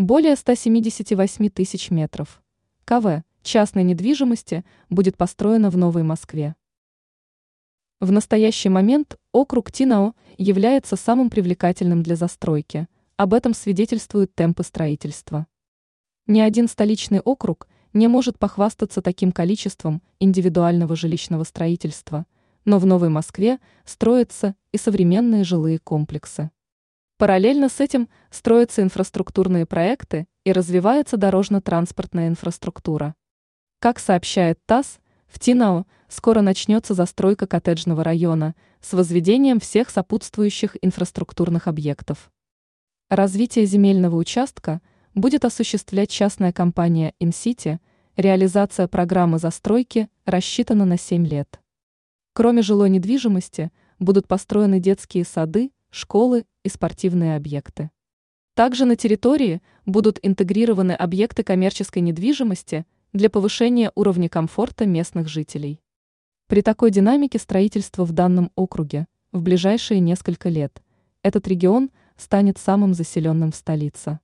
Более 178 тысяч метров. КВ частной недвижимости будет построено в Новой Москве. В настоящий момент округ Тинао является самым привлекательным для застройки. Об этом свидетельствуют темпы строительства. Ни один столичный округ не может похвастаться таким количеством индивидуального жилищного строительства, но в Новой Москве строятся и современные жилые комплексы. Параллельно с этим строятся инфраструктурные проекты и развивается дорожно-транспортная инфраструктура. Как сообщает ТАСС, в Тинао скоро начнется застройка коттеджного района с возведением всех сопутствующих инфраструктурных объектов. Развитие земельного участка будет осуществлять частная компания InCity, реализация программы застройки рассчитана на 7 лет. Кроме жилой недвижимости, будут построены детские сады, школы и спортивные объекты. Также на территории будут интегрированы объекты коммерческой недвижимости – для повышения уровня комфорта местных жителей. При такой динамике строительства в данном округе в ближайшие несколько лет этот регион станет самым заселенным в столице.